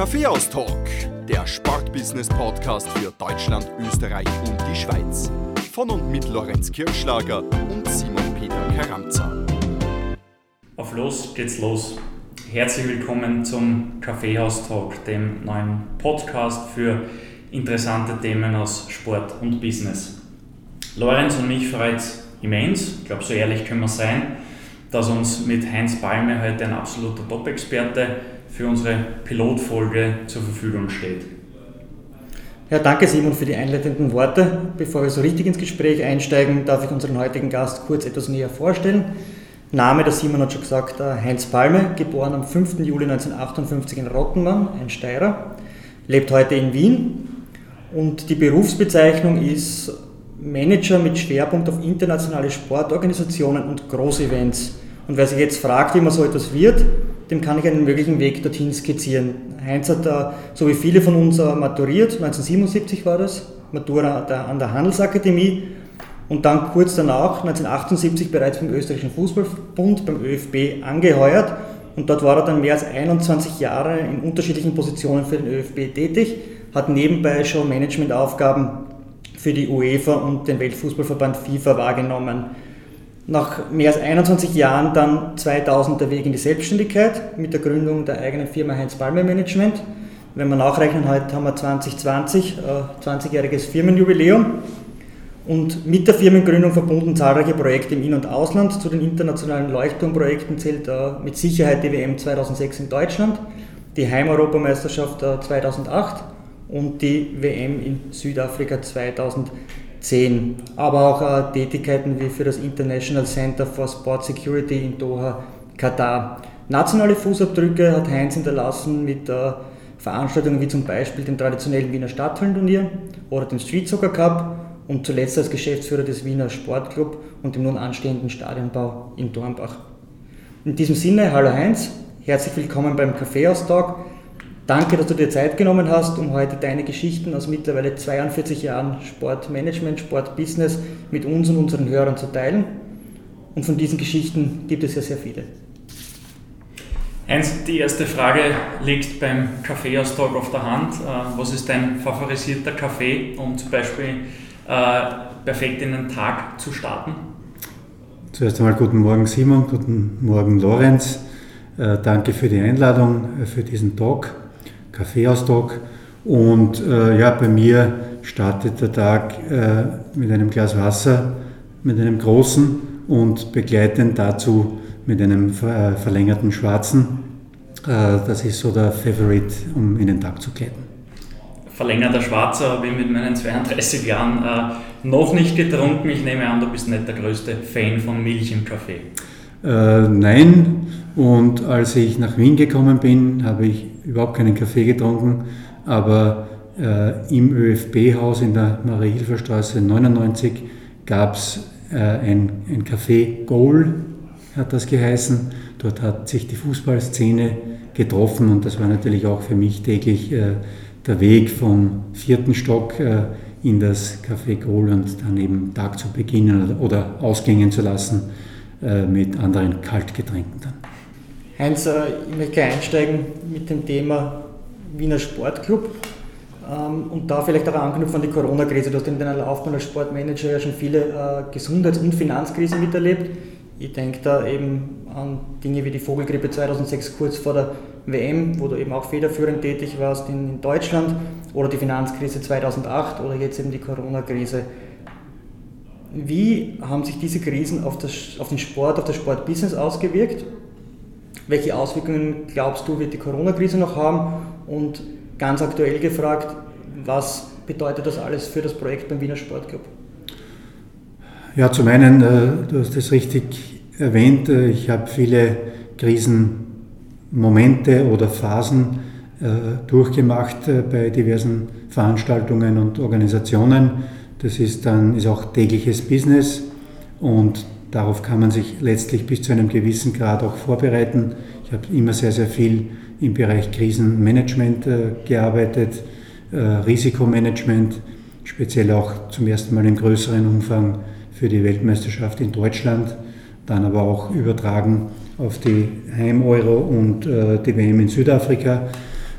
Kaffeehaus-Talk, der Sportbusiness-Podcast für Deutschland, Österreich und die Schweiz. Von und mit Lorenz Kirschlager und Simon Peter Karamza. Auf los geht's los. Herzlich willkommen zum Kaffeehaus-Talk, dem neuen Podcast für interessante Themen aus Sport und Business. Lorenz und mich freut immens, ich glaube, so ehrlich können wir sein, dass uns mit Heinz Balme heute ein absoluter Top-Experte für unsere Pilotfolge zur Verfügung steht. Ja, danke Simon für die einleitenden Worte. Bevor wir so richtig ins Gespräch einsteigen, darf ich unseren heutigen Gast kurz etwas näher vorstellen. Name, der Simon hat schon gesagt, äh, Heinz Palme, geboren am 5. Juli 1958 in Rottenmann, ein Steirer, lebt heute in Wien und die Berufsbezeichnung ist Manager mit Schwerpunkt auf internationale Sportorganisationen und Großevents. Und wer sich jetzt fragt, wie man so etwas wird, dem kann ich einen möglichen Weg dorthin skizzieren. Heinz hat da, so wie viele von uns, äh, maturiert, 1977 war das, Matura an der Handelsakademie und dann kurz danach, 1978, bereits beim Österreichischen Fußballbund, beim ÖFB, angeheuert. Und dort war er dann mehr als 21 Jahre in unterschiedlichen Positionen für den ÖFB tätig, hat nebenbei schon Managementaufgaben für die UEFA und den Weltfußballverband FIFA wahrgenommen nach mehr als 21 Jahren dann 2000 der Weg in die Selbstständigkeit mit der Gründung der eigenen Firma Heinz Palmer Management. Wenn wir nachrechnen, heute haben wir 2020, äh, 20-jähriges Firmenjubiläum. Und mit der Firmengründung verbunden zahlreiche Projekte im In- und Ausland. Zu den internationalen Leuchtturmprojekten zählt äh, mit Sicherheit die WM 2006 in Deutschland, die Heimeuropameisterschaft äh, 2008 und die WM in Südafrika 2010. 10. Aber auch äh, Tätigkeiten wie für das International Center for Sport Security in Doha, Katar. Nationale Fußabdrücke hat Heinz hinterlassen mit äh, Veranstaltungen wie zum Beispiel dem traditionellen Wiener Stadthallenturnier oder dem Street Soccer Cup und zuletzt als Geschäftsführer des Wiener Sportclub und dem nun anstehenden Stadionbau in Dornbach. In diesem Sinne, hallo Heinz, herzlich willkommen beim Kaffeeaustausch. Danke, dass du dir Zeit genommen hast, um heute deine Geschichten aus mittlerweile 42 Jahren Sportmanagement, Sportbusiness mit uns und unseren Hörern zu teilen. Und von diesen Geschichten gibt es ja sehr viele. Heinz, die erste Frage liegt beim Kaffeeaustausch auf der Hand. Äh, was ist dein favorisierter Kaffee, um zum Beispiel äh, perfekt in den Tag zu starten? Zuerst einmal guten Morgen Simon, guten Morgen Lorenz. Äh, danke für die Einladung für diesen Talk. Kaffeeaustausch. Und äh, ja, bei mir startet der Tag äh, mit einem Glas Wasser, mit einem großen und begleitend dazu mit einem äh, verlängerten schwarzen. Äh, das ist so der Favorite, um in den Tag zu gleiten. Verlängerter Schwarzer habe ich mit meinen 32 Jahren äh, noch nicht getrunken. Ich nehme an, du bist nicht der größte Fan von Milch im Kaffee. Äh, nein, und als ich nach Wien gekommen bin, habe ich überhaupt keinen Kaffee getrunken, aber äh, im ÖFB-Haus in der Marie-Hilfer-Straße 99 gab es äh, ein, ein Café Goal, hat das geheißen. Dort hat sich die Fußballszene getroffen und das war natürlich auch für mich täglich äh, der Weg vom vierten Stock äh, in das Café Goal und dann eben Tag zu beginnen oder ausgängen zu lassen äh, mit anderen Kaltgetränken dann. Heinz, ich möchte einsteigen mit dem Thema Wiener Sportclub ähm, und da vielleicht auch anknüpfen an die Corona-Krise. Du hast in deiner Laufbahn als Sportmanager ja schon viele äh, Gesundheits- und Finanzkrisen miterlebt. Ich denke da eben an Dinge wie die Vogelgrippe 2006 kurz vor der WM, wo du eben auch federführend tätig warst in, Deutschland, oder die Finanzkrise 2008 oder jetzt eben die Corona-Krise. Wie haben sich diese Krisen auf, das, auf den Sport, auf das Sportbusiness ausgewirkt? Welche Auswirkungen glaubst du, wird die Corona-Krise noch haben? Und ganz aktuell gefragt, was bedeutet das alles für das Projekt beim Wiener Sportclub? Ja, zum einen, äh, du hast es richtig erwähnt, äh, ich habe viele Krisenmomente oder Phasen äh, durchgemacht bei diversen Veranstaltungen und Organisationen das ist dann ist auch tägliches Business und darauf kann man sich letztlich bis zu einem gewissen Grad auch vorbereiten. Ich habe immer sehr, sehr viel im Bereich Krisenmanagement äh, gearbeitet, äh, Risikomanagement, speziell auch zum ersten Mal im größeren Umfang für die Weltmeisterschaft in Deutschland, dann aber auch übertragen auf die Heim-Euro und äh, die WM in Südafrika.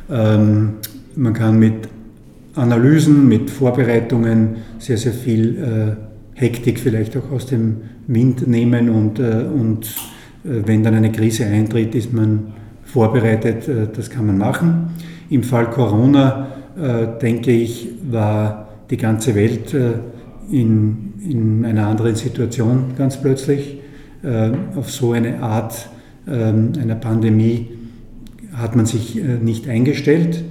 Ähm, man kann mit Analysen, mit Vorbereitungen sehr, sehr viel äh, Hektik vielleicht auch aus dem Wind nehmen und, äh, und äh, wenn dann eine Krise eintritt, ist man vorbereitet, äh, das kann man machen. Im Fall Corona, denke ich, war die ganze Welt in, in einer anderen Situation ganz plötzlich. Auf so eine Art ähm, einer Pandemie hat man sich nicht eingestellt.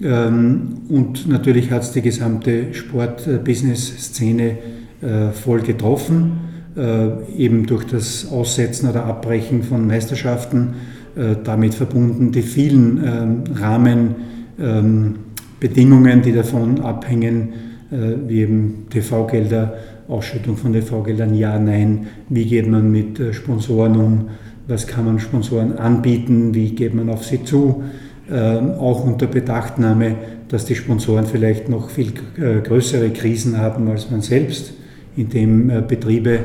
Ähm, und natürlich hat es die gesamte Sport-Business-Szene voll getroffen, eben durch das Aussetzen oder Abbrechen von Meisterschaften, damit verbunden die vielen ähm, Rahmenbedingungen, die davon abhängen, äh, wie eben TV-Gelder, Ausschüttung von TV-Geldern, ja, nein, wie geht man mit äh, Sponsoren um, was kann man Sponsoren anbieten, wie geht man auf sie zu, ähm, auch unter Bedachtnahme, dass die Sponsoren vielleicht noch viel äh, größere Krisen haben als man selbst, indem Betriebe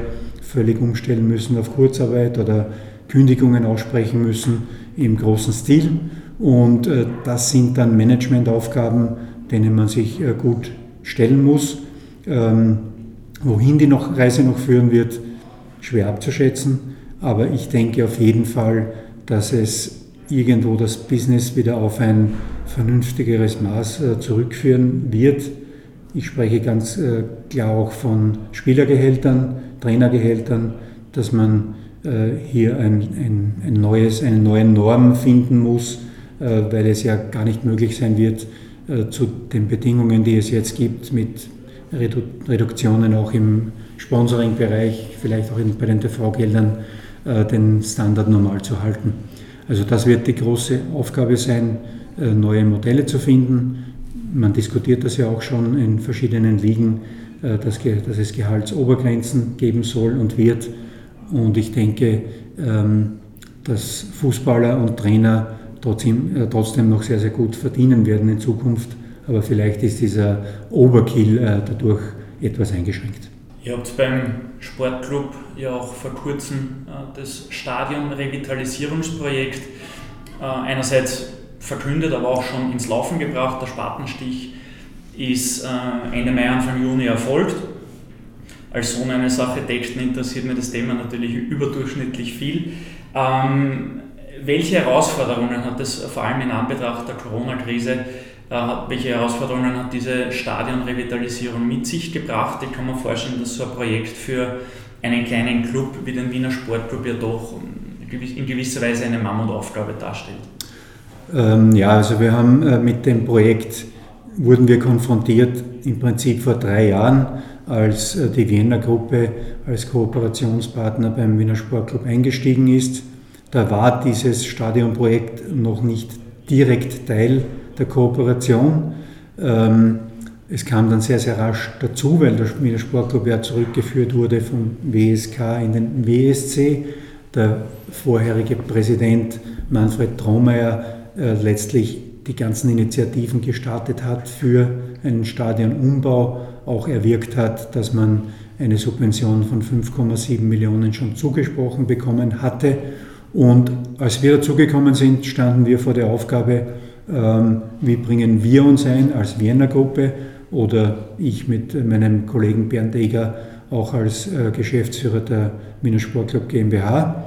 völlig umstellen müssen auf Kurzarbeit oder Kündigungen aussprechen müssen im großen Stil. Und das sind dann Managementaufgaben, denen man sich gut stellen muss. Ähm, wohin die noch, Reise noch führen wird, schwer abzuschätzen. Aber ich denke auf jeden Fall, dass es irgendwo das Business wieder auf ein vernünftigeres Maß äh, zurückführen wird. Ich spreche ganz äh, klar auch von Spielergehältern, Trainergehältern, dass man äh, hier ein, ein, ein neues, eine neue Norm finden muss, äh, weil es ja gar nicht möglich sein wird, äh, zu den Bedingungen, die es jetzt gibt, mit Redu Reduktionen auch im Sponsoring-Bereich, vielleicht auch bei den TV-Geldern, den Standard normal zu halten. Also das wird die große Aufgabe sein, neue Modelle zu finden. Man diskutiert das ja auch schon in verschiedenen Ligen, dass, dass es Gehaltsobergrenzen geben soll und wird. Und ich denke, ähm, dass Fußballer und Trainer trotzdem, äh, trotzdem noch sehr, sehr gut verdienen werden in Zukunft. Aber vielleicht ist dieser Overkill äh, dadurch etwas eingeschränkt. Ihr habt beim Sportclub ja auch vor kurzem äh, das Stadion-Revitalisierungsprojekt einerseits verkündet, aber auch schon ins Laufen gebracht. Der Spatenstich ist Ende Mai, Anfang Juni erfolgt. Als Sohn eines Architekten interessiert mir das Thema natürlich überdurchschnittlich viel. Ähm, welche Herausforderungen hat es vor allem in Anbetracht der Corona-Krise, äh, welche Herausforderungen hat diese Stadionrevitalisierung mit sich gebracht? Ich kann mir vorstellen, dass so ein Projekt für einen kleinen Club wie den Wiener Sportclub ja doch in gewisser Weise eine Mammutaufgabe darstellt. Ähm, ja, also wir haben äh, mit dem Projekt wurden wir konfrontiert im Prinzip vor drei Jahren, als äh, die Wiener Gruppe als Kooperationspartner beim Wiener Sportclub eingestiegen ist da war dieses Stadionprojekt noch nicht direkt Teil der Kooperation. Ähm, es kam dann sehr, sehr rasch dazu, weil der Wiener Sportclub ja zurückgeführt wurde vom WSK in den WSC. Der vorherige Präsident Manfred Tromeyer äh, letztlich die ganzen Initiativen gestartet hat für einen Stadionumbau, auch erwirkt hat, dass man eine Subvention von 5,7 Millionen schon zugesprochen bekommen hatte und als wir dazugekommen sind, standen wir vor der Aufgabe, ähm, wie bringen wir uns ein als Wiener Gruppe oder ich mit meinem Kollegen Bernd Eger auch als äh, Geschäftsführer der Wiener Sportclub GmbH.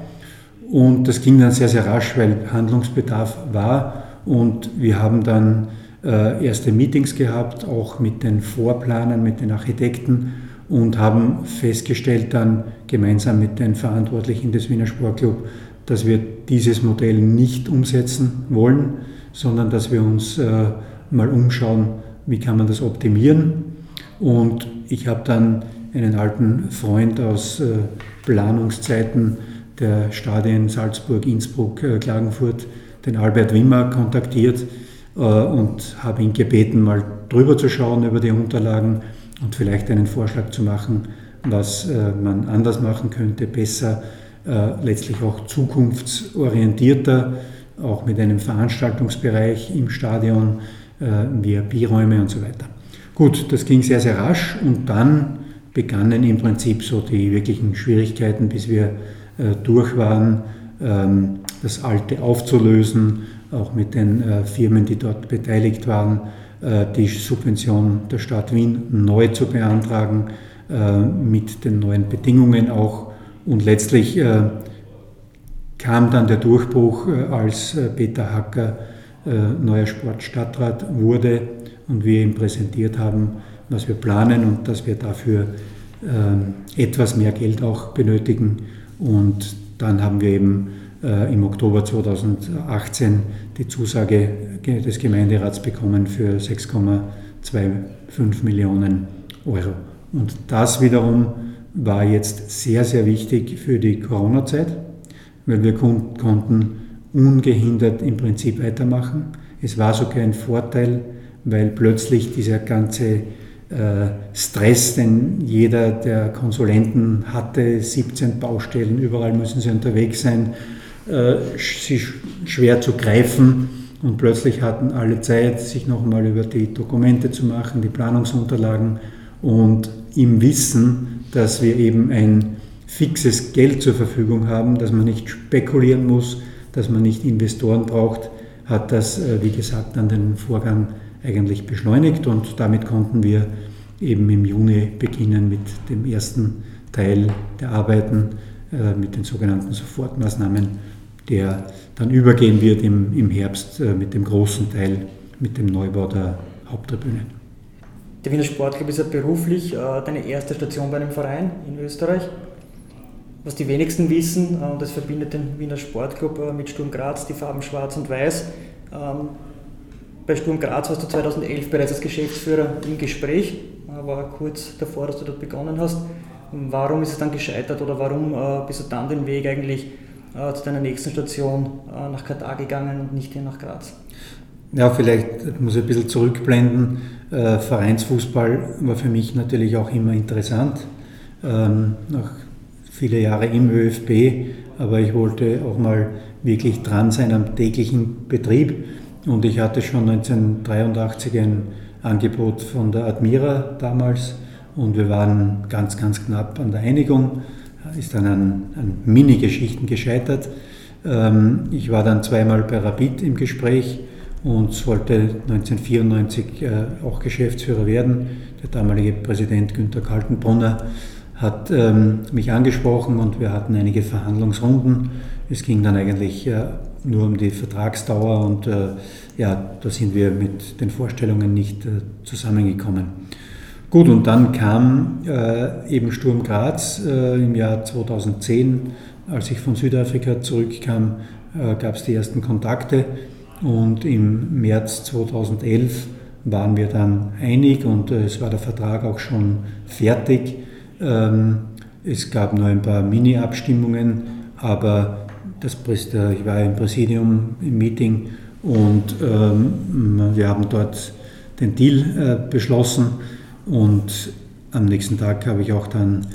Und das ging dann sehr, sehr rasch, weil Handlungsbedarf war. Und wir haben dann äh, erste Meetings gehabt, auch mit den Vorplanern, mit den Architekten und haben festgestellt dann gemeinsam mit den Verantwortlichen des Wiener Sportclubs, dass wir dieses Modell nicht umsetzen wollen, sondern dass wir uns äh, mal umschauen, wie kann man das optimieren. Und ich habe dann einen alten Freund aus äh, Planungszeiten der Stadien Salzburg, Innsbruck, äh, Klagenfurt, den Albert Wimmer, kontaktiert äh, und habe ihn gebeten, mal drüber zu schauen über die Unterlagen und vielleicht einen Vorschlag zu machen, was äh, man anders machen könnte, besser äh, letztlich auch zukunftsorientierter, auch mit einem Veranstaltungsbereich im Stadion, äh, VIP-Räume und so weiter. Gut, das ging sehr, sehr rasch und dann begannen im Prinzip so die wirklichen Schwierigkeiten, bis wir äh, durch waren, ähm, das Alte aufzulösen auch mit den äh, Firmen, die dort beteiligt waren, äh, die Subvention der Stadt Wien neu zu beantragen, äh, mit den neuen Bedingungen auch. Und letztlich kam dann der Durchbruch, als Peter Hacker neuer Sportstadtrat wurde und wir ihm präsentiert haben, was wir planen und dass wir dafür etwas mehr Geld auch benötigen. Und dann haben wir eben im Oktober 2018 die Zusage des Gemeinderats bekommen für 6,25 Millionen Euro. Und das wiederum war jetzt sehr, sehr wichtig für die Corona-Zeit, weil wir konnten ungehindert im Prinzip weitermachen. Es war sogar ein Vorteil, weil plötzlich dieser ganze äh, Stress, den jeder der Konsulenten hatte, 17 Baustellen, überall müssen sie unterwegs sein, äh, sie schwer zu greifen. Und plötzlich hatten alle Zeit, sich nochmal über die Dokumente zu machen, die Planungsunterlagen und im Wissen, dass wir eben ein fixes Geld zur Verfügung haben, dass man nicht spekulieren muss, dass man nicht Investoren braucht, hat das, äh, wie gesagt, dann den Vorgang eigentlich beschleunigt und damit konnten wir eben im Juni beginnen mit dem ersten Teil der Arbeiten, äh, mit den sogenannten Sofortmaßnahmen der dann übergehen wird im, im Herbst äh, mit dem großen Teil, mit dem Neubau der Haupttribüne. Der Wiener Sportclub ist ja beruflich äh, deine erste Station bei einem Verein in Österreich. Was die wenigsten wissen, äh, und das verbindet den Wiener Sportclub mit Sturm Graz, die Farben Schwarz und Weiß. Ähm, bei Sturm Graz warst du 2011 bereits als Geschäftsführer im Gespräch, war kurz davor, dass du dort begonnen hast. Warum ist es dann gescheitert oder warum bist du dann den Weg eigentlich zu deiner nächsten Station äh, nach Katar gegangen und nicht hier nach Graz? Ja, vielleicht muss ich ein bisschen zurückblenden. Äh, Vereinsfußball war für mich natürlich auch immer interessant. Ähm, nach viele Jahre im ÖFB, aber ich wollte auch mal wirklich dran sein am täglichen Betrieb. Und ich hatte schon 1983 ein Angebot von der Admira damals und wir waren ganz, ganz knapp an der Einigung ist dann an, an Mini-Geschichten gescheitert. Ähm, ich war dann zweimal bei Rapid im Gespräch und wollte 1994 äh, auch Geschäftsführer werden. Der damalige Präsident Günter Kaltenbrunner hat ähm, mich angesprochen und wir hatten einige Verhandlungsrunden. Es ging dann eigentlich äh, nur um die Vertragsdauer und äh, ja, da sind wir mit den Vorstellungen nicht zusammengekommen. Gut, und dann kam äh, eben Sturm Graz äh, im Jahr 2010, als ich von Südafrika zurückkam, äh, gab es die ersten Kontakte. Und im März 2011 waren wir dann einig und äh, es war der Vertrag auch schon fertig. Ähm, es gab nur ein paar Mini-Abstimmungen, aber das, ich war im Präsidium im Meeting und ähm, wir haben dort den Deal äh, beschlossen und am nächsten Tag habe ich auch dann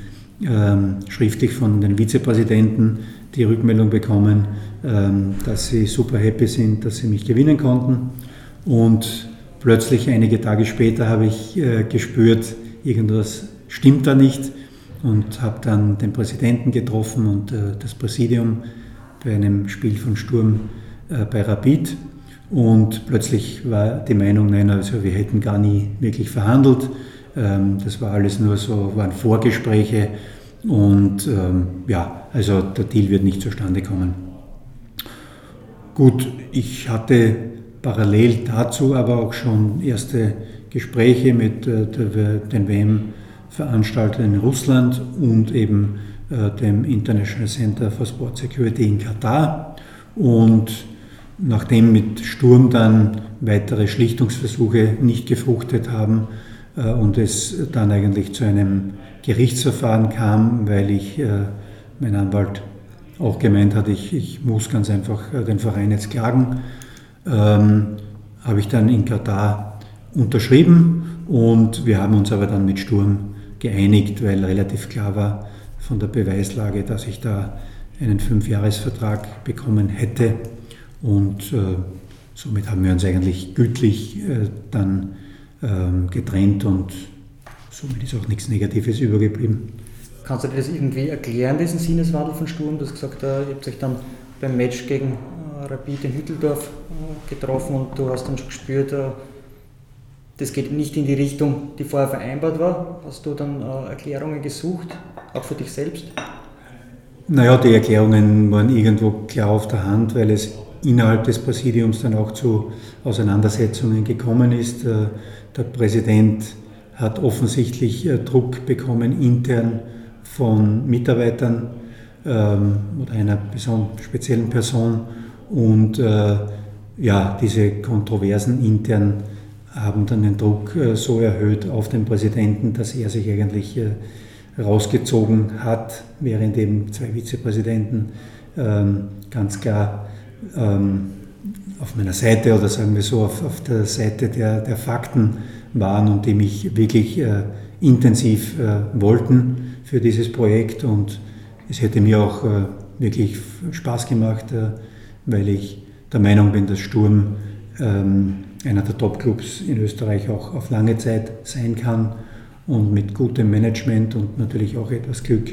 ähm, schriftlich von den Vizepräsidenten die Rückmeldung bekommen, ähm, dass sie super happy sind, dass sie mich gewinnen konnten. Und plötzlich einige Tage später habe ich äh, gespürt, irgendwas stimmt da nicht und habe dann den Präsidenten getroffen und äh, das Präsidium bei einem Spiel von Sturm äh, bei Rapid. Und plötzlich war die Meinung, nein, also wir hätten gar nie wirklich verhandelt. Ähm, das war alles nur so, waren Vorgespräche und ähm, ja, also der Deal wird nicht zustande kommen. Gut, ich hatte parallel dazu aber auch schon erste Gespräche mit äh, den WM-Veranstaltern in Russland und eben äh, dem International Center for Sport Security in Katar. Und nachdem mit Sturm dann weitere Schlichtungsversuche nicht gefruchtet haben, und es dann eigentlich zu einem Gerichtsverfahren kam, weil ich, äh, mein Anwalt auch gemeint hat, ich, ich muss ganz einfach äh, den Verein jetzt klagen, ähm, habe ich dann in Katar unterschrieben und wir haben uns aber dann mit Sturm geeinigt, weil relativ klar war von der Beweislage, dass ich da einen Fünfjahresvertrag bekommen hätte. Und äh, somit haben wir uns eigentlich gütlich äh, dann ähm, getrennt und somit ist auch nichts Negatives übergeblieben. Kannst du dir das irgendwie erklären, diesen Sinneswandel von Sturm? Du hast gesagt, äh, ihr habt euch dann beim Match gegen Rapid in Hütteldorf getroffen und du hast dann schon gespürt, das geht nicht in die Richtung, die vorher vereinbart war. Hast du dann Erklärungen gesucht, auch für dich selbst? Naja, die Erklärungen waren irgendwo klar auf der Hand, weil es innerhalb des Präsidiums dann auch zu Auseinandersetzungen gekommen ist. Der Präsident hat offensichtlich Druck bekommen intern von Mitarbeitern ähm, oder einer speziellen Person. Und äh, ja, diese Kontroversen intern haben dann den Druck äh, so erhöht auf den Präsidenten, dass er sich eigentlich äh, rausgezogen hat, während eben zwei Vizepräsidenten ähm, ganz klar ähm, auf meiner Seite oder sagen wir so auf, auf der Seite der, der Fakten waren und die mich wirklich äh, intensiv äh, wollten für dieses Projekt. Und es hätte mir auch äh, wirklich Spaß gemacht, äh, weil ich der Meinung bin, dass Sturm ähm, einer der Top-Clubs in Österreich auch auf lange Zeit sein kann. Und mit gutem Management und natürlich auch etwas Glück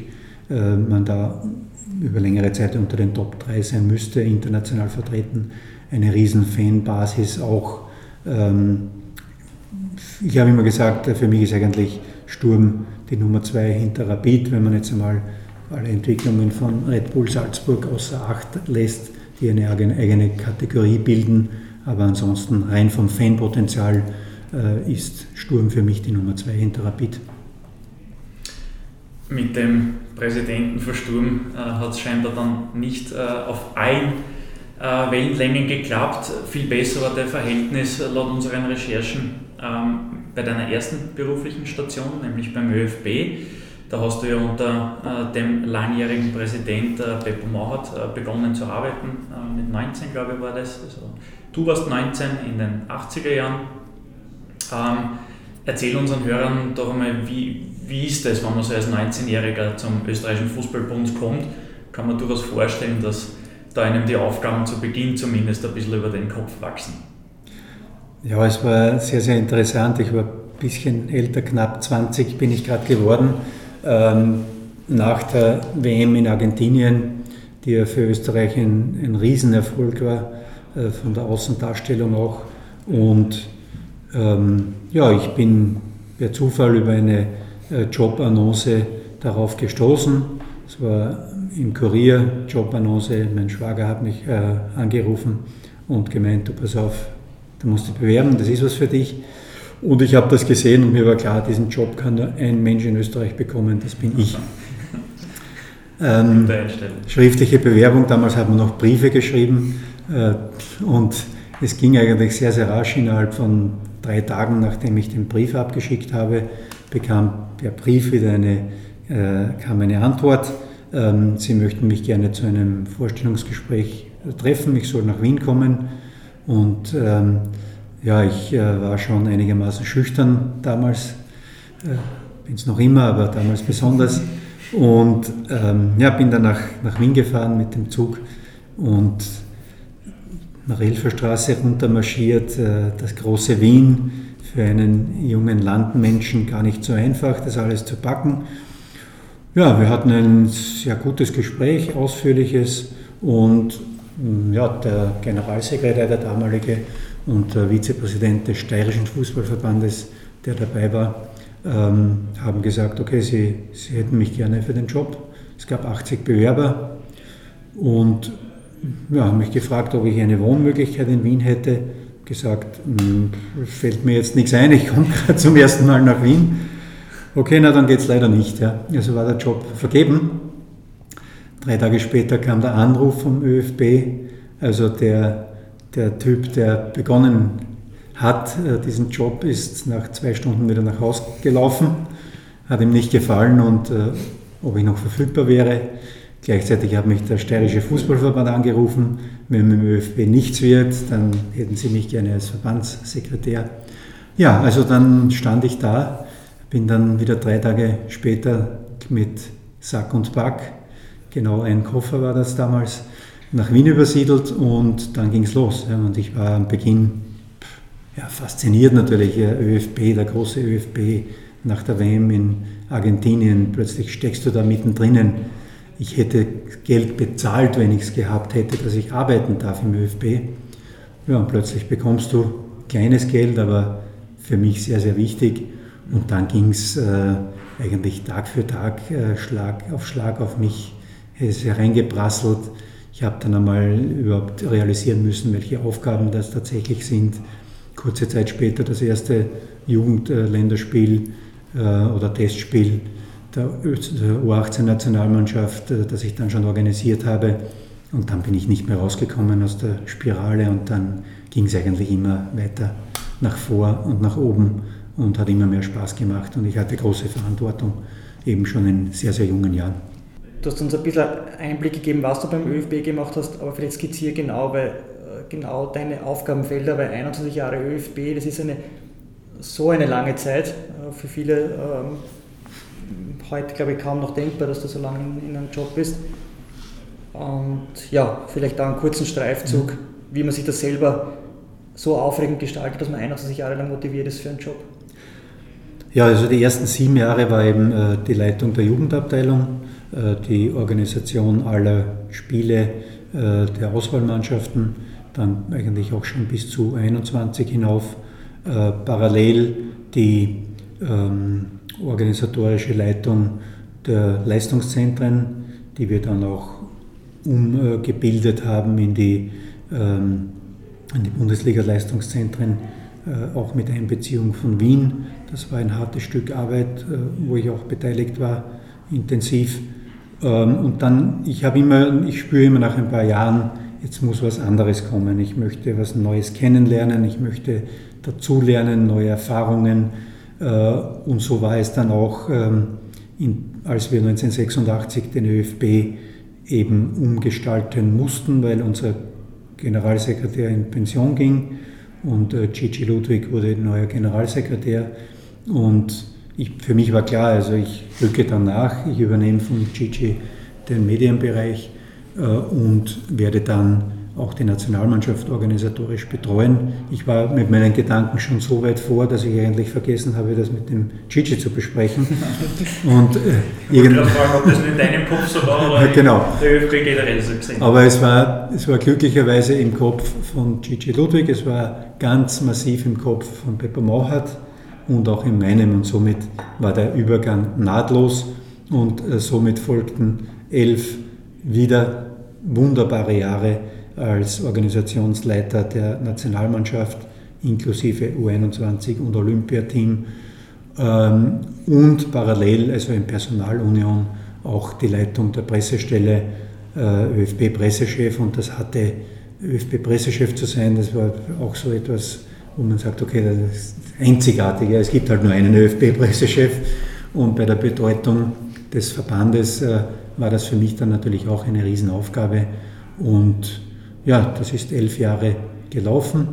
äh, man da über längere Zeit unter den Top 3 sein müsste, international vertreten, eine riesen Fanbasis auch. Ähm, ich habe immer gesagt, für mich ist eigentlich Sturm die Nummer 2 hinter Rapid, wenn man jetzt einmal alle Entwicklungen von Red Bull Salzburg außer Acht lässt, die eine eigene Kategorie bilden. Aber ansonsten rein vom Fanpotenzial äh, ist Sturm für mich die Nummer zwei hinter Rapid. Mit dem Präsidenten für Sturm äh, hat es scheinbar dann nicht äh, auf allen äh, Wellenlängen geklappt. Viel besser war der Verhältnis laut unseren Recherchen ähm, bei deiner ersten beruflichen Station, nämlich beim ÖFB. Da hast du ja unter äh, dem langjährigen Präsident äh, Beppo Mauert äh, begonnen zu arbeiten. Äh, mit 19, glaube ich, war das. Also, du warst 19 in den 80er Jahren. Ähm, erzähl unseren Hörern doch einmal, wie, wie ist das, wenn man so als 19-Jähriger zum österreichischen Fußballbund kommt? Kann man durchaus vorstellen, dass da einem die Aufgaben zu Beginn zumindest ein bisschen über den Kopf wachsen. Ja, es war sehr, sehr interessant. Ich war ein bisschen älter, knapp 20 bin ich gerade geworden ähm, nach der WM in Argentinien, die ja für Österreich ein, ein Riesenerfolg war, äh, von der Außendarstellung auch. Und ähm, ja, ich bin per Zufall über eine äh, Jobannonce darauf gestoßen. Es war im Kurier Jobannonce. Mein Schwager hat mich äh, angerufen und gemeint, du pass auf, du musst dich bewerben, das ist was für dich. Und ich habe das gesehen und mir war klar, diesen Job kann nur ein Mensch in Österreich bekommen, das bin ich. Ähm, schriftliche Bewerbung, damals hat man noch Briefe geschrieben äh, und es ging eigentlich sehr, sehr rasch. Innerhalb von drei Tagen, nachdem ich den Brief abgeschickt habe, bekam per Brief wieder eine, äh, kam eine Antwort. Ähm, Sie möchten mich gerne zu einem Vorstellungsgespräch treffen, ich soll nach Wien kommen und ähm, ja, ich äh, war schon einigermaßen schüchtern damals, äh, bin es noch immer, aber damals besonders. Und ähm, ja, bin dann nach, nach Wien gefahren mit dem Zug und nach Elferstraße runtermarschiert. Äh, das große Wien für einen jungen Landmenschen gar nicht so einfach, das alles zu packen. Ja, wir hatten ein sehr gutes Gespräch, ausführliches und ja, der Generalsekretär, der damalige, und der Vizepräsident des Steirischen Fußballverbandes, der dabei war, ähm, haben gesagt, okay, sie, sie hätten mich gerne für den Job. Es gab 80 Bewerber und ja, haben mich gefragt, ob ich eine Wohnmöglichkeit in Wien hätte. Gesagt, hm, fällt mir jetzt nichts ein, ich komme gerade zum ersten Mal nach Wien. Okay, na dann geht es leider nicht. Ja. Also war der Job vergeben. Drei Tage später kam der Anruf vom ÖFB, also der der Typ, der begonnen hat, äh, diesen Job, ist nach zwei Stunden wieder nach Hause gelaufen, hat ihm nicht gefallen und äh, ob ich noch verfügbar wäre. Gleichzeitig hat mich der Steirische Fußballverband angerufen, wenn mit dem ÖFB nichts wird, dann hätten sie mich gerne als Verbandssekretär. Ja, also dann stand ich da, bin dann wieder drei Tage später mit Sack und Back, genau ein Koffer war das damals, nach Wien übersiedelt und dann ging es los. Ja, und ich war am Beginn ja, fasziniert natürlich, ja, ÖFB, der große ÖFB nach der WM in Argentinien, plötzlich steckst du da mittendrin. ich hätte Geld bezahlt, wenn ich es gehabt hätte, dass ich arbeiten darf im ÖFB. Ja, und plötzlich bekommst du kleines Geld, aber für mich sehr, sehr wichtig. Und dann ging es äh, eigentlich Tag für Tag, äh, Schlag auf Schlag auf mich es hereingeprasselt. Ich habe dann einmal überhaupt realisieren müssen, welche Aufgaben das tatsächlich sind. Kurze Zeit später das erste Jugendländerspiel äh, oder Testspiel der U18-Nationalmannschaft, äh, das ich dann schon organisiert habe. Und dann bin ich nicht mehr rausgekommen aus der Spirale und dann ging es eigentlich immer weiter nach vor und nach oben und hat immer mehr Spaß gemacht und ich hatte große Verantwortung, eben schon in sehr, sehr jungen Jahren. Du hast uns ein bisschen Einblick gegeben, was du beim ÖFB gemacht hast, aber vielleicht skizziere genau, weil, äh, genau deine Aufgabenfelder, weil 21 Jahre ÖFB, das ist eine, so eine lange Zeit, äh, für viele ähm, heute, glaube ich, kaum noch denkbar, dass du so lange in, in einem Job bist. Und ja, vielleicht da einen kurzen Streifzug, mhm. wie man sich das selber so aufregend gestaltet, dass man 21 Jahre lang motiviert ist für einen Job. Ja, also die ersten sieben Jahre war eben äh, die Leitung der Jugendabteilung, äh, die Organisation aller Spiele äh, der Auswahlmannschaften, dann eigentlich auch schon bis zu 21 hinauf. Äh, parallel die ähm, organisatorische Leitung der Leistungszentren, die wir dann auch umgebildet haben in die, ähm, in die Bundesliga-Leistungszentren, äh, auch mit Einbeziehung von Wien. Das war ein hartes Stück Arbeit, äh, wo ich auch beteiligt war, intensiv. Ähm, und dann, ich habe immer, ich spüre immer nach ein paar Jahren, jetzt muss was anderes kommen. Ich möchte was Neues kennenlernen, ich möchte dazulernen, neue Erfahrungen äh, und so war es dann auch, ähm, als wir 1986 den ÖFB eben umgestalten mussten, weil unser Generalsekretär in Pension ging und äh, Gigi Ludwig wurde neuer Generalsekretär. Und ich, für mich war klar, also ich rücke dann nach, ich übernehme von Gigi den Medienbereich äh, und werde dann auch die Nationalmannschaft organisatorisch betreuen. Ich war mit meinen Gedanken schon so weit vor, dass ich eigentlich vergessen habe, das mit dem Gigi zu besprechen. Und äh, ich wollte fragen, ob das in deinem Kopf so war oder genau. der ÖFB generell so gesehen. Aber es war, es war glücklicherweise im Kopf von Gigi Ludwig, es war ganz massiv im Kopf von Pepper Mauhat und auch in meinem und somit war der Übergang nahtlos. Und äh, somit folgten elf wieder wunderbare Jahre als Organisationsleiter der Nationalmannschaft inklusive U21 und Olympiateam. Ähm, und parallel, also in Personalunion, auch die Leitung der Pressestelle äh, ÖFB-Pressechef. Und das hatte ÖFB-Pressechef zu sein, das war auch so etwas, wo man sagt, okay, das ist einzigartig, es gibt halt nur einen ÖFB-Pressechef und bei der Bedeutung des Verbandes äh, war das für mich dann natürlich auch eine Riesenaufgabe und ja, das ist elf Jahre gelaufen.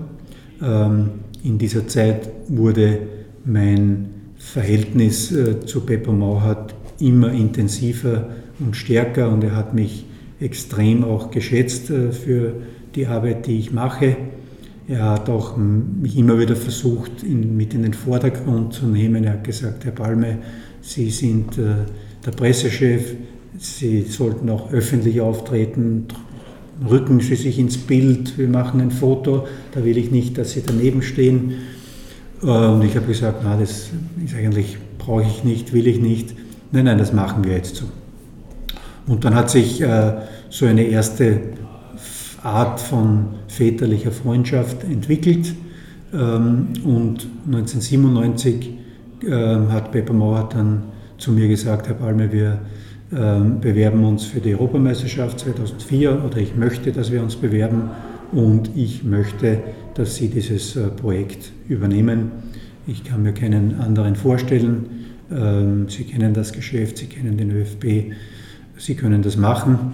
Ähm, in dieser Zeit wurde mein Verhältnis äh, zu Pepper Mauhat immer intensiver und stärker und er hat mich extrem auch geschätzt äh, für die Arbeit, die ich mache. Er hat auch mich immer wieder versucht, mit in den Vordergrund zu nehmen. Er hat gesagt, Herr Palme, Sie sind äh, der Pressechef, Sie sollten auch öffentlich auftreten, rücken Sie sich ins Bild, wir machen ein Foto, da will ich nicht, dass Sie daneben stehen. Und ich habe gesagt, na, das ist eigentlich, brauche ich nicht, will ich nicht. Nein, nein, das machen wir jetzt so. Und dann hat sich äh, so eine erste Art von väterlicher Freundschaft entwickelt. Ähm, und 1997 äh, hat Pepper Mauer dann zu mir gesagt, Herr Palme, wir ähm, bewerben uns für die Europameisterschaft 2004 oder ich möchte, dass wir uns bewerben und ich möchte, dass Sie dieses äh, Projekt übernehmen. Ich kann mir keinen anderen vorstellen. Ähm, Sie kennen das Geschäft, Sie kennen den ÖFB, Sie können das machen.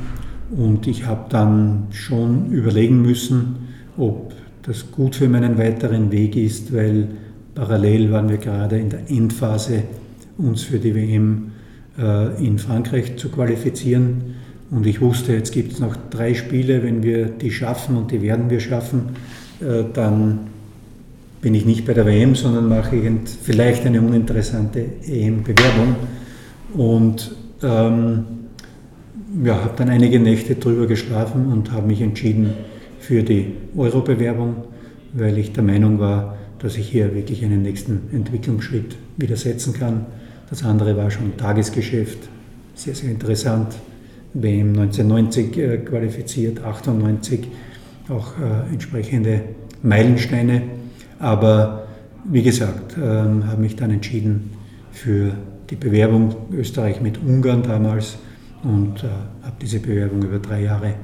Und ich habe dann schon überlegen müssen, ob das gut für meinen weiteren Weg ist, weil parallel waren wir gerade in der Endphase, uns für die WM äh, in Frankreich zu qualifizieren. Und ich wusste, jetzt gibt es noch drei Spiele, wenn wir die schaffen und die werden wir schaffen, äh, dann bin ich nicht bei der WM, sondern mache vielleicht eine uninteressante EM-Bewerbung. Und ähm, ja, habe dann einige Nächte drüber geschlafen und habe mich entschieden für die Euro-Bewerbung, weil ich der Meinung war, dass ich hier wirklich einen nächsten Entwicklungsschritt wieder setzen kann. Das andere war schon Tagesgeschäft, sehr, sehr interessant. WM 1990 äh, qualifiziert, 98 auch äh, entsprechende Meilensteine. Aber wie gesagt, ähm, habe mich dann entschieden für die Bewerbung Österreich mit Ungarn damals und äh, habe diese Bewerbung über drei Jahre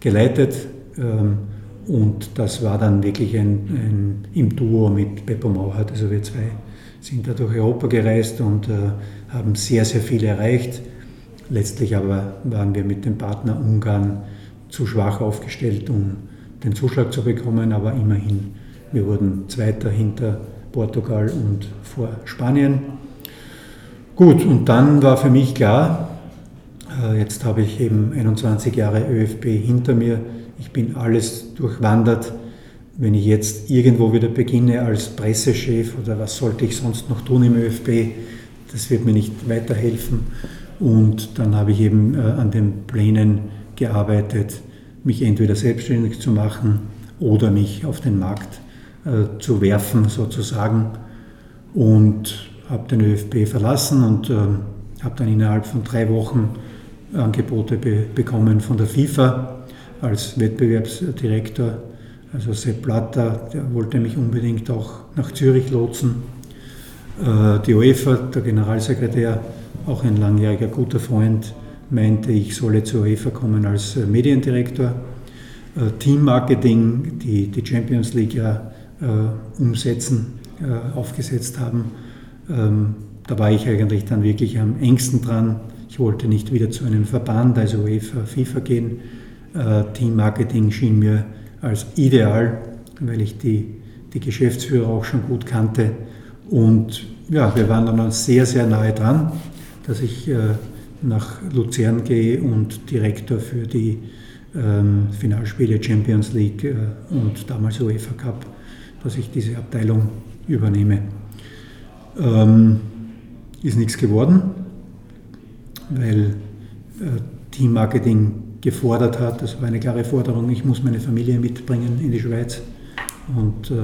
geleitet. Ähm, und das war dann wirklich ein, ein, im Duo mit Beppo Mauert. Also wir zwei sind da durch Europa gereist und äh, haben sehr, sehr viel erreicht. Letztlich aber waren wir mit dem Partner Ungarn zu schwach aufgestellt, um den Zuschlag zu bekommen, aber immerhin, wir wurden Zweiter hinter Portugal und vor Spanien. Gut, und dann war für mich klar, jetzt habe ich eben 21 Jahre ÖFB hinter mir, ich bin alles durchwandert. Wenn ich jetzt irgendwo wieder beginne als Pressechef oder was sollte ich sonst noch tun im ÖFB, das wird mir nicht weiterhelfen. Und dann habe ich eben äh, an den Plänen gearbeitet, mich entweder selbstständig zu machen oder mich auf den Markt äh, zu werfen sozusagen. Und habe den ÖFB verlassen und äh, habe dann innerhalb von drei Wochen Angebote be bekommen von der FIFA als Wettbewerbsdirektor. Also Sepp Blatter, der wollte mich unbedingt auch nach Zürich lotsen. Äh, die UEFA, der Generalsekretär, auch ein langjähriger guter Freund, meinte, ich solle zur UEFA kommen als äh, Mediendirektor. Äh, Teammarketing, die die Champions League ja umsetzen, aufgesetzt haben. Ähm, da war ich eigentlich dann wirklich am engsten dran. Ich wollte nicht wieder zu einem Verband, also UEFA, FIFA gehen. Teammarketing schien mir als ideal, weil ich die, die Geschäftsführer auch schon gut kannte. Und ja, wir waren dann sehr, sehr nahe dran dass ich äh, nach Luzern gehe und Direktor für die ähm, Finalspiele Champions League äh, und damals UEFA Cup, dass ich diese Abteilung übernehme. Ähm, ist nichts geworden, weil äh, Teammarketing gefordert hat. Das war eine klare Forderung. Ich muss meine Familie mitbringen in die Schweiz. Und äh,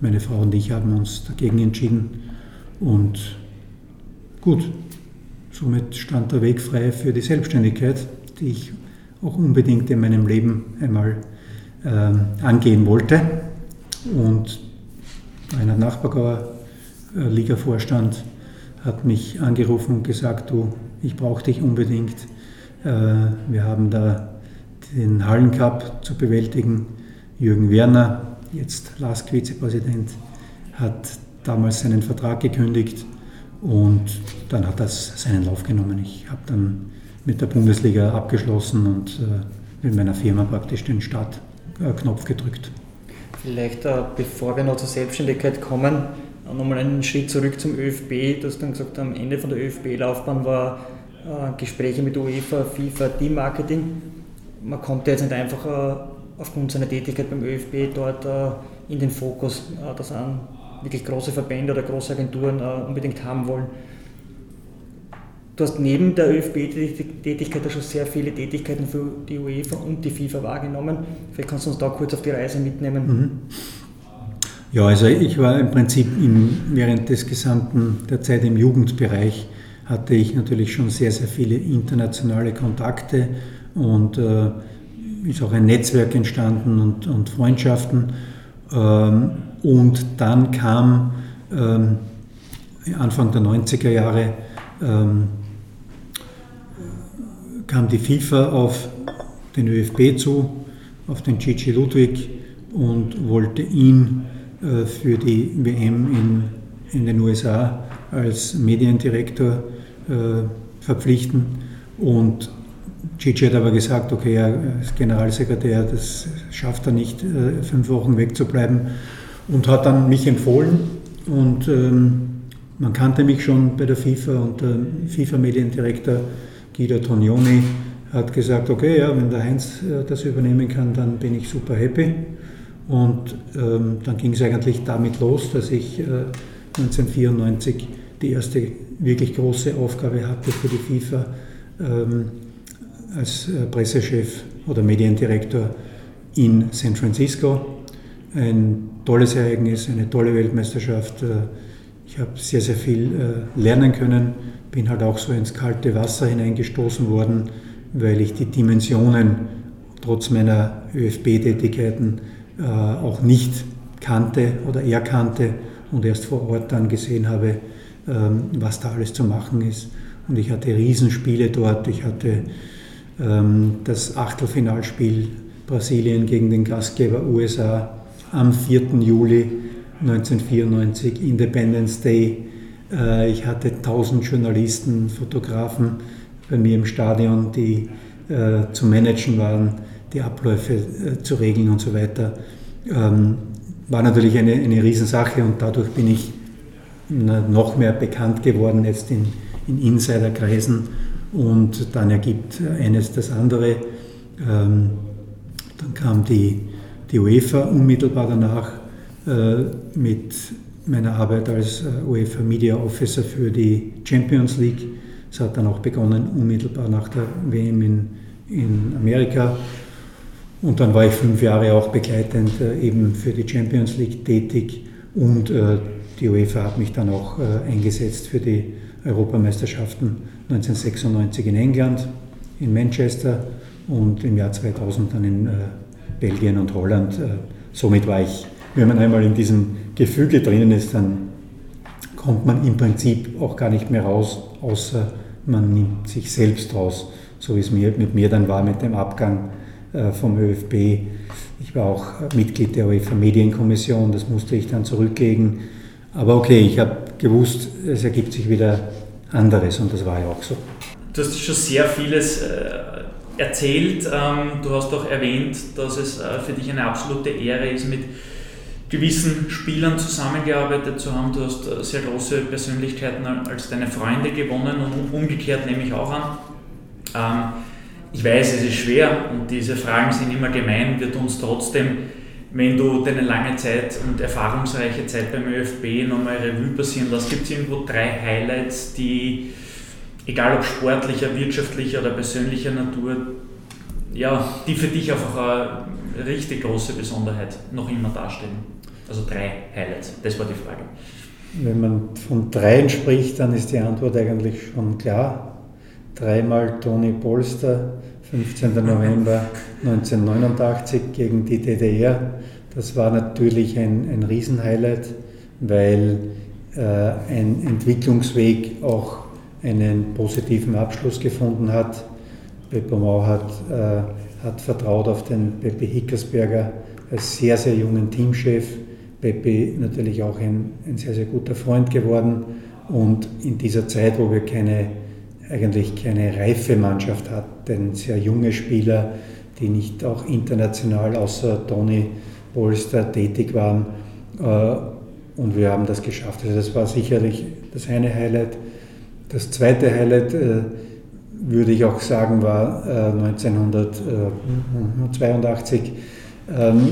meine Frau und ich haben uns dagegen entschieden. Und gut, Somit stand der Weg frei für die Selbstständigkeit, die ich auch unbedingt in meinem Leben einmal äh, angehen wollte. Und ein Nachbargauer äh, Liga-Vorstand hat mich angerufen und gesagt, du, ich brauche dich unbedingt. Äh, wir haben da den Hallencup zu bewältigen. Jürgen Werner, jetzt LASK-Vizepräsident, hat damals seinen Vertrag gekündigt und dann hat das seinen Lauf genommen. Ich habe dann mit der Bundesliga abgeschlossen und äh, mit meiner Firma praktisch den Startknopf gedrückt. Vielleicht, äh, bevor wir noch zur Selbstständigkeit kommen, nochmal einen Schritt zurück zum ÖFB. Du hast dann gesagt, am Ende von der ÖFB-Laufbahn war äh, Gespräche mit UEFA, FIFA, Team-Marketing. Man kommt jetzt nicht einfach aufgrund seiner Tätigkeit beim ÖFB dort in den Fokus, das an wirklich große Verbände oder große Agenturen äh, unbedingt haben wollen. Du hast neben der ÖFB-Tätigkeit schon sehr viele Tätigkeiten für die UEFA und die FIFA wahrgenommen. Vielleicht kannst du uns da kurz auf die Reise mitnehmen. Mhm. Ja, also ich war im Prinzip im, während des gesamten der Zeit im Jugendbereich hatte ich natürlich schon sehr, sehr viele internationale Kontakte und äh, ist auch ein Netzwerk entstanden und, und Freundschaften. Ähm, und dann kam ähm, Anfang der 90er Jahre ähm, kam die FIFA auf den ÖFB zu, auf den Gigi Ludwig und wollte ihn für die WM in, in den USA als Mediendirektor äh, verpflichten. Und Gigi hat aber gesagt, okay, er ist Generalsekretär, das schafft er nicht, äh, fünf Wochen wegzubleiben und hat dann mich empfohlen und ähm, man kannte mich schon bei der FIFA und der FIFA-Mediendirektor Guido Tonioni hat gesagt, okay, ja, wenn der Heinz äh, das übernehmen kann, dann bin ich super happy. Und ähm, dann ging es eigentlich damit los, dass ich äh, 1994 die erste wirklich große Aufgabe hatte für die FIFA, ähm, als äh, Pressechef oder Mediendirektor in San Francisco. Ein tolles Ereignis, eine tolle Weltmeisterschaft. Äh, ich habe sehr, sehr viel äh, lernen können, bin halt auch so ins kalte Wasser hineingestoßen worden, weil ich die Dimensionen trotz meiner ÖFB-Tätigkeiten auch nicht kannte oder erkannte und erst vor Ort dann gesehen habe, ähm, was da alles zu machen ist. Und ich hatte Riesenspiele dort. Ich hatte ähm, das Achtelfinalspiel Brasilien gegen den Gastgeber USA am 4. Juli 1994, Independence Day. Äh, ich hatte 1000 Journalisten, Fotografen bei mir im Stadion, die äh, zu managen waren, die Abläufe äh, zu regeln und so weiter. Ähm, war natürlich eine, eine Riesensache und dadurch bin ich noch mehr bekannt geworden jetzt in in Insiderkreisen und dann ergibt eines das andere. Ähm, dann kam die, die UEFA unmittelbar danach äh, mit meiner Arbeit als äh, UEFA Media Officer für die Champions League. Es hat dann auch begonnen unmittelbar nach der WM in, in Amerika. Und dann war ich fünf Jahre auch begleitend äh, eben für die Champions League tätig und die UEFA hat mich dann auch eingesetzt für die Europameisterschaften 1996 in England, in Manchester und im Jahr 2000 dann in äh, Belgien und Holland. Äh, somit war ich, wenn man einmal in diesem Gefüge drinnen ist, dann kommt man im Prinzip auch gar nicht mehr raus, außer man nimmt sich selbst raus, so wie es mir, mit mir dann war mit dem Abgang äh, vom ÖFB. Ich war auch Mitglied der UEFA Medienkommission, das musste ich dann zurücklegen. Aber okay, ich habe gewusst, es ergibt sich wieder anderes und das war ja auch so. Du hast schon sehr vieles äh, erzählt. Ähm, du hast auch erwähnt, dass es äh, für dich eine absolute Ehre ist, mit gewissen Spielern zusammengearbeitet zu haben. Du hast äh, sehr große Persönlichkeiten als deine Freunde gewonnen und umgekehrt nehme ich auch an. Ich weiß, es ist schwer und diese Fragen sind immer gemein, wird uns trotzdem wenn du deine lange Zeit und erfahrungsreiche Zeit beim ÖFB nochmal Revue passieren lässt, gibt es irgendwo drei Highlights, die, egal ob sportlicher, wirtschaftlicher oder persönlicher Natur, ja, die für dich einfach eine richtig große Besonderheit noch immer darstellen? Also drei Highlights, das war die Frage. Wenn man von dreien spricht, dann ist die Antwort eigentlich schon klar. Dreimal Toni Polster, 15. November 1989 gegen die DDR. Das war natürlich ein, ein Riesenhighlight, weil äh, ein Entwicklungsweg auch einen positiven Abschluss gefunden hat. Beppo Mau hat, äh, hat vertraut auf den Pepe Hickersberger als sehr, sehr jungen Teamchef. Pepe natürlich auch ein, ein sehr, sehr guter Freund geworden. Und in dieser Zeit, wo wir keine eigentlich keine reife Mannschaft hat, denn sehr junge Spieler, die nicht auch international außer Toni Polster tätig waren. Äh, und wir haben das geschafft. Also das war sicherlich das eine Highlight. Das zweite Highlight, äh, würde ich auch sagen, war 1982. Äh, ähm,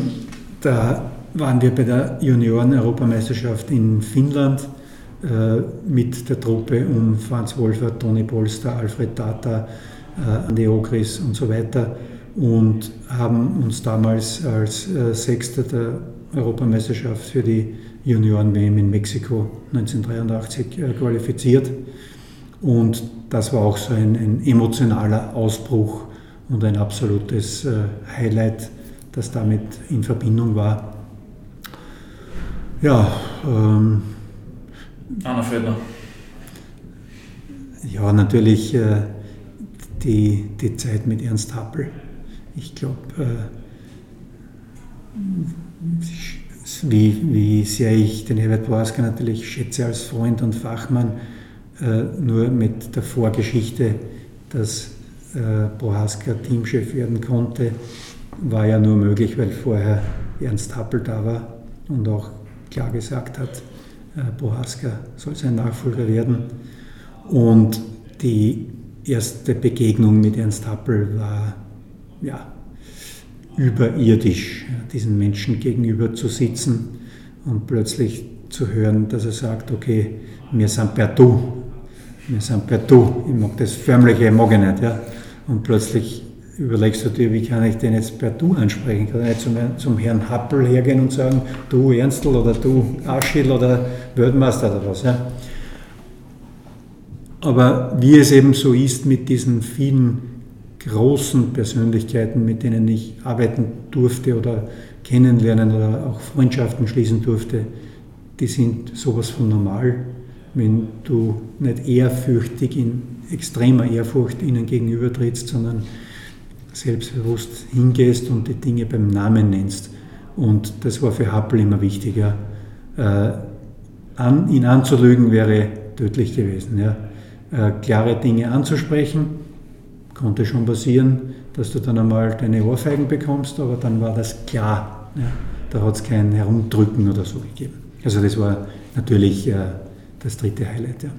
da waren wir bei der Junioren-Europameisterschaft in Finnland mit der Truppe um Franz Wolfer, Toni Polster, Alfred Tata, äh, Andi Ogris und so weiter und haben uns damals als äh, Sechster der Europameisterschaft für die Junioren-WM in Mexiko 1983 qualifiziert. Und das war auch so ein, ein emotionaler Ausbruch und ein absolutes Highlight, das damit in Verbindung war. Ja, ähm, Anna Födner. Ja, natürlich äh, die, die Zeit mit Ernst Happel. Ich glaube, äh, wie, wie sehr ich den Herbert Boaska natürlich schätze als Freund und Fachmann, äh, nur mit der Vorgeschichte, dass Bohaska Teamchef werden konnte, war ja nur möglich, weil vorher Ernst Happel da war und auch klar gesagt hat, Bohaska soll sein Nachfolger werden. Und die erste Begegnung mit Ernst Happel war ja, überirdisch, diesen Menschen gegenüber zu sitzen und plötzlich zu hören, dass er sagt, okay, wir sind per Du, wir sind per Du, ich mag das förmliche, mag ich nicht, ja. und plötzlich überlegst du dir, wie kann ich den jetzt per Du ansprechen? Kann ich nicht zum, zum Herrn Happel hergehen und sagen, du Ernstl oder du Aschil oder Weltmeister oder was. Ja? Aber wie es eben so ist mit diesen vielen großen Persönlichkeiten, mit denen ich arbeiten durfte oder kennenlernen oder auch Freundschaften schließen durfte, die sind sowas von normal, wenn du nicht ehrfürchtig in extremer Ehrfurcht ihnen gegenüber trittst, sondern selbstbewusst hingehst und die Dinge beim Namen nennst. Und das war für Happel immer wichtiger. Äh, an, ihn anzulügen wäre tödlich gewesen. Ja. Äh, klare Dinge anzusprechen, konnte schon passieren, dass du dann einmal deine Ohrfeigen bekommst, aber dann war das klar. Ja. Da hat es kein Herumdrücken oder so gegeben. Also das war natürlich äh, das dritte Highlight. Ja.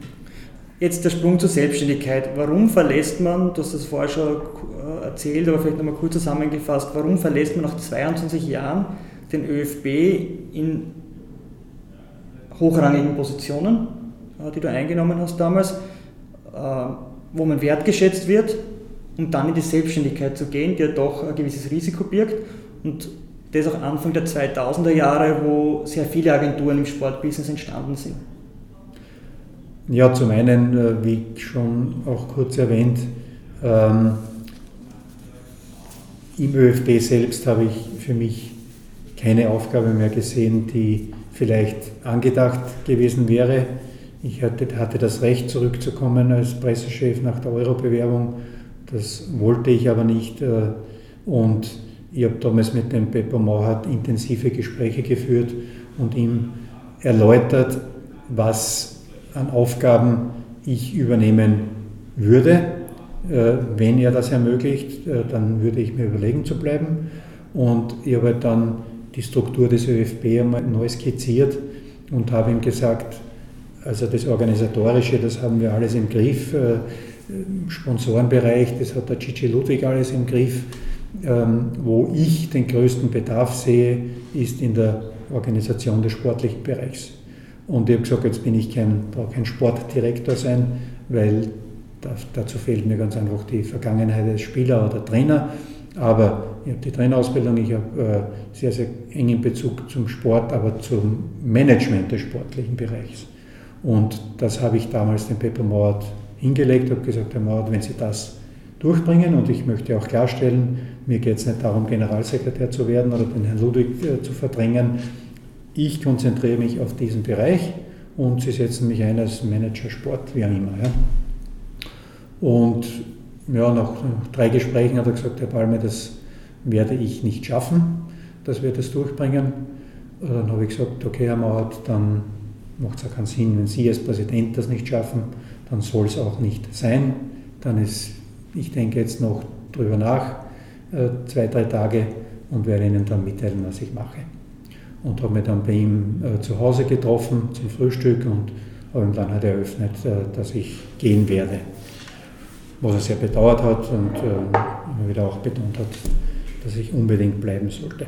Jetzt der Sprung zur Selbstständigkeit. Warum verlässt man, du hast das vorher schon äh, erzählt, aber vielleicht nochmal kurz zusammengefasst, warum verlässt man nach 22 Jahren den ÖFB in hochrangigen Positionen, äh, die du eingenommen hast damals, äh, wo man wertgeschätzt wird, um dann in die Selbstständigkeit zu gehen, die ja doch ein gewisses Risiko birgt und das auch Anfang der 2000er Jahre, wo sehr viele Agenturen im Sportbusiness entstanden sind. Ja, zum einen, äh, wie schon auch kurz erwähnt, ähm, im ÖFB selbst habe ich für mich keine Aufgabe mehr gesehen, die vielleicht angedacht gewesen wäre. Ich hatte, hatte das Recht, zurückzukommen als Pressechef nach der Euro-Bewerbung. Das wollte ich aber nicht. Äh, und ich habe damals mit dem Pepper Mauhat intensive Gespräche geführt und ihm erläutert, was an Aufgaben ich übernehmen würde. Äh, wenn er das ermöglicht, äh, dann würde ich mir überlegen zu bleiben. Und ich habe dann die Struktur des ÖFB einmal neu skizziert und habe ihm gesagt, also das Organisatorische, das haben wir alles im Griff. Äh, Sponsorenbereich, das hat der Gigi Ludwig alles im Griff. Ähm, wo ich den größten Bedarf sehe, ist in der Organisation des sportlichen Bereichs. Und ich habe gesagt, jetzt bin ich kein, kein Sportdirektor sein, weil dazu fehlt mir ganz einfach die Vergangenheit als Spieler oder Trainer. Aber ich habe die Trainerausbildung, ich habe äh, sehr, sehr engen Bezug zum Sport, aber zum Management des sportlichen Bereichs. Und das habe ich damals dem Pepper Mauert hingelegt, habe gesagt, Herr Mauert, wenn Sie das durchbringen, und ich möchte auch klarstellen, mir geht es nicht darum, Generalsekretär zu werden oder den Herrn Ludwig äh, zu verdrängen, ich konzentriere mich auf diesen Bereich und sie setzen mich ein als Manager Sport, wie auch immer. Ja. Und ja, nach drei Gesprächen hat er gesagt, Herr Palme, das werde ich nicht schaffen, dass wir das durchbringen. Dann habe ich gesagt, okay, Herr Mauert, dann macht es auch keinen Sinn, wenn Sie als Präsident das nicht schaffen, dann soll es auch nicht sein. Dann ist, ich denke jetzt noch drüber nach, äh, zwei, drei Tage und werde Ihnen dann mitteilen, was ich mache und habe mich dann bei ihm äh, zu Hause getroffen zum Frühstück und habe ihm dann halt eröffnet, äh, dass ich gehen werde. Was er sehr bedauert hat und äh, immer wieder auch betont hat, dass ich unbedingt bleiben sollte.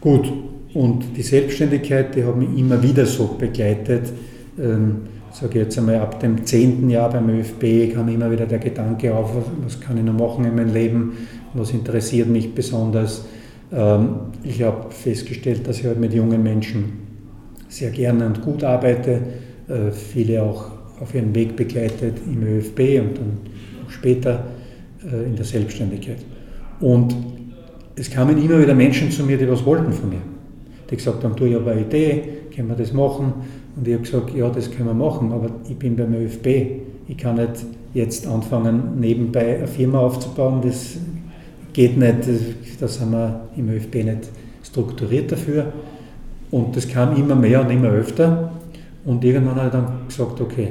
Gut, und die Selbstständigkeit, die hat mich immer wieder so begleitet. Ähm, sage jetzt einmal, ab dem zehnten Jahr beim ÖFB kam immer wieder der Gedanke auf, was, kann ich noch machen in meinem Leben, was interessiert mich besonders ich habe festgestellt, dass ich halt mit jungen Menschen sehr gerne und gut arbeite, äh, viele auch auf ihren Weg begleitet im ÖFB und dann später äh, in der Selbstständigkeit. Und es kamen immer wieder Menschen zu mir, die was wollten von mir. Die gesagt haben, du, ich habe eine Idee, können wir das machen? Und ich habe gesagt, ja, das können wir machen, aber ich bin beim ÖFB. Ich kann nicht jetzt anfangen, nebenbei eine Firma aufzubauen, das geht nicht, da sind wir im ÖFB nicht strukturiert dafür. Und das kam immer mehr und immer öfter. Und irgendwann habe ich dann gesagt, okay,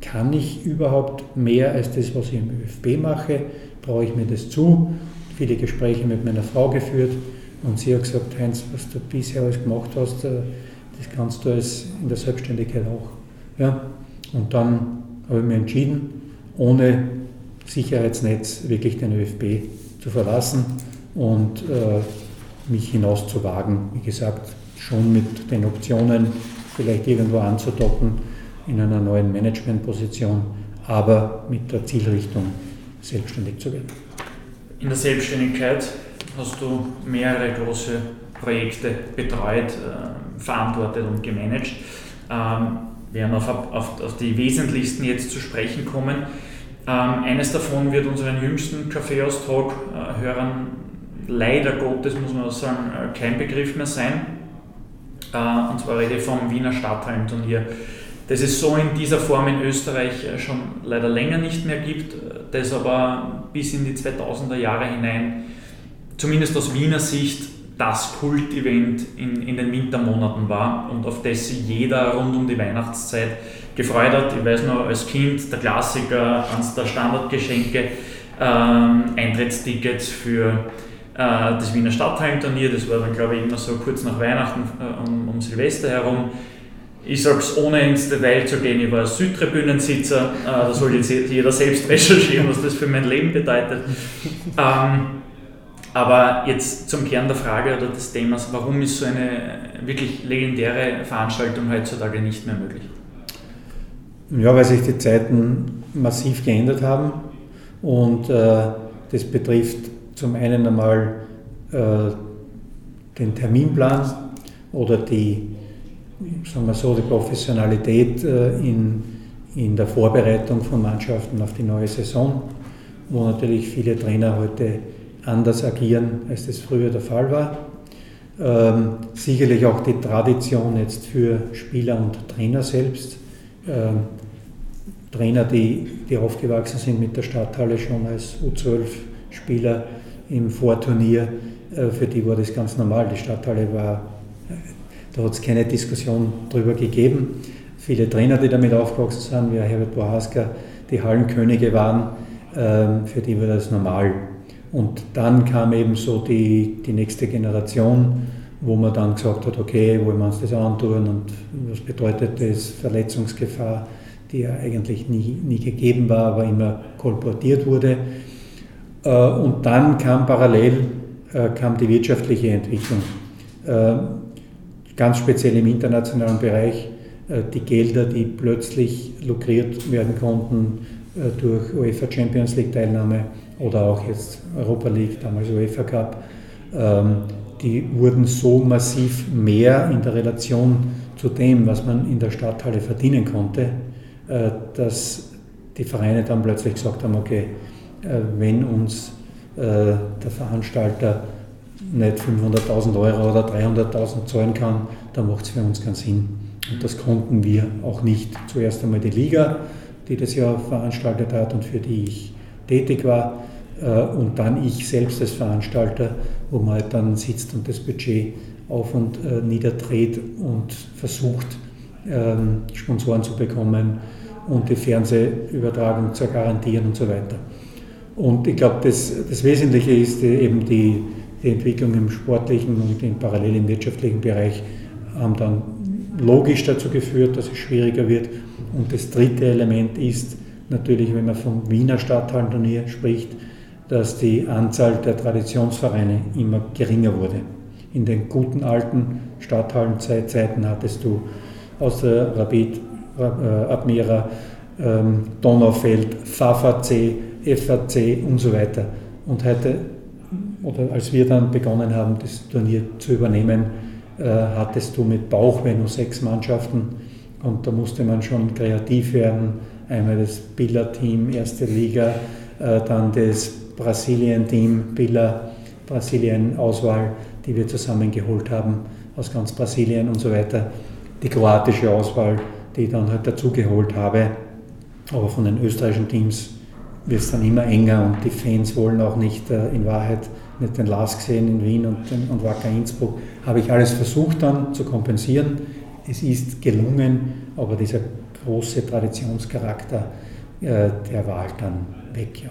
kann ich überhaupt mehr als das, was ich im ÖFB mache? Brauche ich mir das zu? Viele Gespräche mit meiner Frau geführt und sie hat gesagt, Heinz, was du bisher alles gemacht hast, äh, das kannst du als in der Selbstständigkeit auch. Ja? Und dann habe ich mich entschieden, ohne Sicherheitsnetz wirklich den ÖFB zu verlassen und äh, mich hinaus zu wagen. Wie gesagt, schon mit den Optionen, vielleicht irgendwo anzudocken in einer neuen Managementposition, aber mit der Zielrichtung, selbstständig zu werden. In der Selbstständigkeit hast du mehrere große Projekte betreut, äh, verantwortet und gemanagt. Ähm, wir werden auf, auf, auf, die wesentlichsten jetzt zu sprechen kommen. Ähm, eines davon wird unseren jüngsten Kaffeeaustalk-Hörern äh, leider Gottes, muss man auch sagen, äh, kein Begriff mehr sein. Äh, und zwar rede ich vom Wiener Stadthallenturnier. Das es so in dieser Form in Österreich schon leider länger nicht mehr gibt, das aber bis in die 2000er Jahre hinein, zumindest aus Wiener Sicht, das Kultevent in, in den Wintermonaten war und auf das sich jeder rund um die Weihnachtszeit gefreut hat. Ich weiß noch, als Kind der Klassiker, eines der Standardgeschenke, ähm, Eintrittstickets für äh, das Wiener Stadthallenturnier, das war dann glaube ich immer so kurz nach Weihnachten äh, um, um Silvester herum. Ich sage es ohne ins Detail zu gehen, ich war Südtribünensitzer, äh, da soll jetzt jeder selbst recherchieren, was das für mein Leben bedeutet. Ähm, aber jetzt zum Kern der Frage oder des Themas, warum ist so eine wirklich legendäre Veranstaltung heutzutage nicht mehr möglich? Ja, weil sich die Zeiten massiv geändert haben und äh, das betrifft zum einen einmal äh, den Terminplan oder die, sagen wir so, die Professionalität äh, in, in der Vorbereitung von Mannschaften auf die neue Saison, wo natürlich viele Trainer heute anders agieren, als das früher der Fall war. Ähm, sicherlich auch die Tradition jetzt für Spieler und Trainer selbst. Ähm, Trainer, die, die aufgewachsen sind mit der Stadthalle schon als U12-Spieler im Vorturnier, äh, für die war das ganz normal. Die Stadthalle war, da hat es keine Diskussion darüber gegeben. Viele Trainer, die damit aufgewachsen sind, wie Herbert Bohaska, die Hallenkönige waren, ähm, für die war das normal. Und dann kam eben so die, die nächste Generation, wo man dann gesagt hat, okay, wollen wir uns das antun und was bedeutet das, Verletzungsgefahr, die ja eigentlich nie, nie gegeben war, aber immer kolportiert wurde. Äh, und dann kam parallel äh, kam die wirtschaftliche Entwicklung. Äh, ganz speziell im internationalen Bereich die Gelder, die plötzlich lukriert werden konnten durch UEFA Champions League Teilnahme oder auch jetzt Europa League, damals UEFA Cup, ähm, die wurden so massiv mehr in der Relation zu dem, was man in der Stadthalle verdienen konnte, äh, dass die Vereine dann plötzlich gesagt haben, okay, äh, wenn uns äh, der Veranstalter nicht 500.000 Euro oder 300.000 zahlen kann, dann macht es für uns keinen Sinn. Und das konnten wir auch nicht. Zuerst einmal die Liga, die das ja veranstaltet hat und für die ich tätig war, und dann ich selbst als Veranstalter, wo man halt dann sitzt und das Budget auf und äh, niederdreht und versucht, ähm, Sponsoren zu bekommen und die Fernsehübertragung zu garantieren und so weiter. Und ich glaube, das, das Wesentliche ist eben die, die Entwicklung im sportlichen und im parallel im wirtschaftlichen Bereich haben dann logisch dazu geführt, dass es schwieriger wird. Und das dritte Element ist natürlich, wenn man vom Wiener Stadthallenturnier spricht, dass die Anzahl der Traditionsvereine immer geringer wurde. In den guten alten Stadthallenzeiten hattest du Rapid, äh, Admira, Donaufeld, FAVC, FAC und so weiter. Und heute, oder als wir dann begonnen haben, das Turnier zu übernehmen, äh, hattest du mit Bauchweh sechs Mannschaften und da musste man schon kreativ werden. Einmal das Billardteam, erste Liga, äh, dann das Brasilien-Team, Billa, Brasilien-Auswahl, die wir zusammengeholt haben aus ganz Brasilien und so weiter. Die kroatische Auswahl, die ich dann halt dazugeholt habe. Aber von den österreichischen Teams wird es dann immer enger und die Fans wollen auch nicht äh, in Wahrheit nicht den Lars gesehen in Wien und, und Wacker Innsbruck. Habe ich alles versucht dann zu kompensieren. Es ist gelungen, aber dieser große Traditionscharakter, äh, der war halt dann weg. Ja.